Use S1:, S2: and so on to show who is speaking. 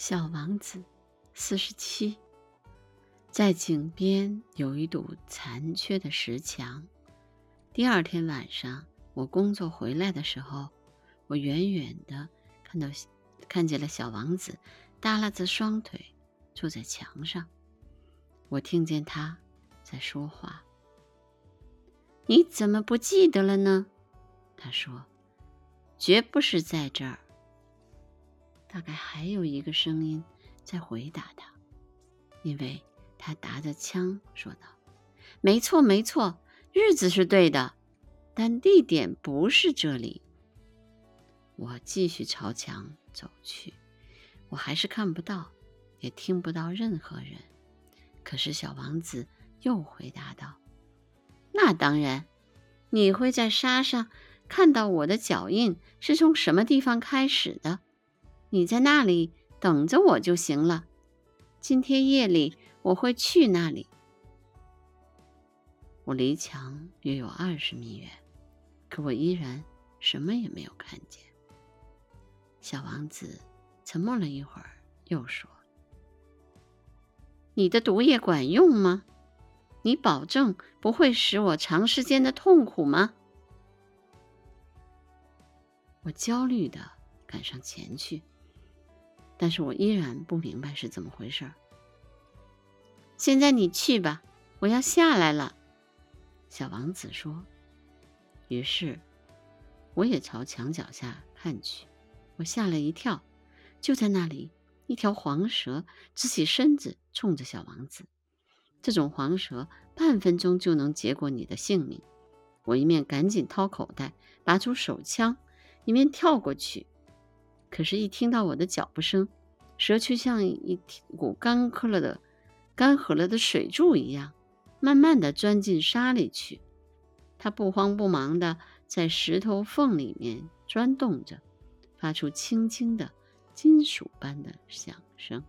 S1: 小王子，四十七。在井边有一堵残缺的石墙。第二天晚上，我工作回来的时候，我远远的看到，看见了小王子耷拉着双腿坐在墙上。我听见他在说话。你怎么不记得了呢？他说：“绝不是在这儿。”大概还有一个声音在回答他，因为他打着枪说道：“没错，没错，日子是对的，但地点不是这里。”我继续朝墙走去，我还是看不到，也听不到任何人。可是小王子又回答道：“那当然，你会在沙上看到我的脚印是从什么地方开始的。”你在那里等着我就行了。今天夜里我会去那里。我离墙约有二十米远，可我依然什么也没有看见。小王子沉默了一会儿，又说：“你的毒液管用吗？你保证不会使我长时间的痛苦吗？”我焦虑的赶上前去。但是我依然不明白是怎么回事。现在你去吧，我要下来了。”小王子说。于是，我也朝墙脚下看去。我吓了一跳，就在那里，一条黄蛇直起身子，冲着小王子。这种黄蛇半分钟就能结果你的性命。我一面赶紧掏口袋，拔出手枪，一面跳过去。可是，一听到我的脚步声，蛇却像一股干涸了的、干涸了的水柱一样，慢慢地钻进沙里去。它不慌不忙地在石头缝里面钻动着，发出轻轻的金属般的响声。